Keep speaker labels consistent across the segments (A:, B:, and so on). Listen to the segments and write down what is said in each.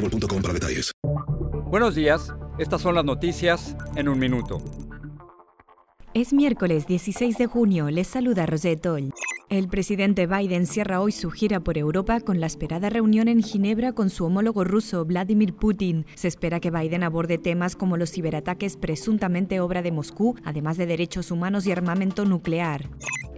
A: boostmobile.com para detalles.
B: Buenos días, estas son las noticias en un minuto.
C: Es miércoles 16 de junio, les saluda Rosetol. El presidente Biden cierra hoy su gira por Europa con la esperada reunión en Ginebra con su homólogo ruso Vladimir Putin. Se espera que Biden aborde temas como los ciberataques presuntamente obra de Moscú, además de derechos humanos y armamento nuclear.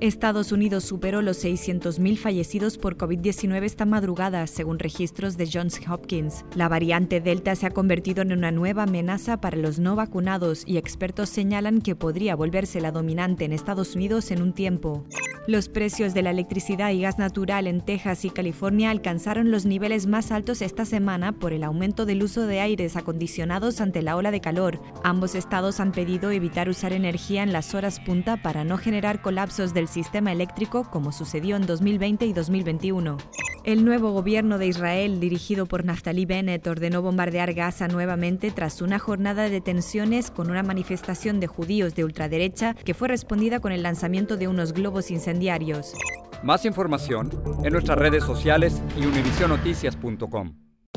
C: Estados Unidos superó los 600.000 fallecidos por COVID-19 esta madrugada, según registros de Johns Hopkins. La variante Delta se ha convertido en una nueva amenaza para los no vacunados y expertos señalan que podría volverse la dominante en Estados Unidos en un tiempo. Los precios de la electricidad y gas natural en Texas y California alcanzaron los niveles más altos esta semana por el aumento del uso de aires acondicionados ante la ola de calor. Ambos estados han pedido evitar usar energía en las horas punta para no generar colapsos del sistema eléctrico como sucedió en 2020 y 2021. El nuevo gobierno de Israel, dirigido por Naftali Bennett, ordenó bombardear Gaza nuevamente tras una jornada de tensiones con una manifestación de judíos de ultraderecha que fue respondida con el lanzamiento de unos globos incendiarios.
B: Más información en nuestras redes sociales y univisionoticias.com.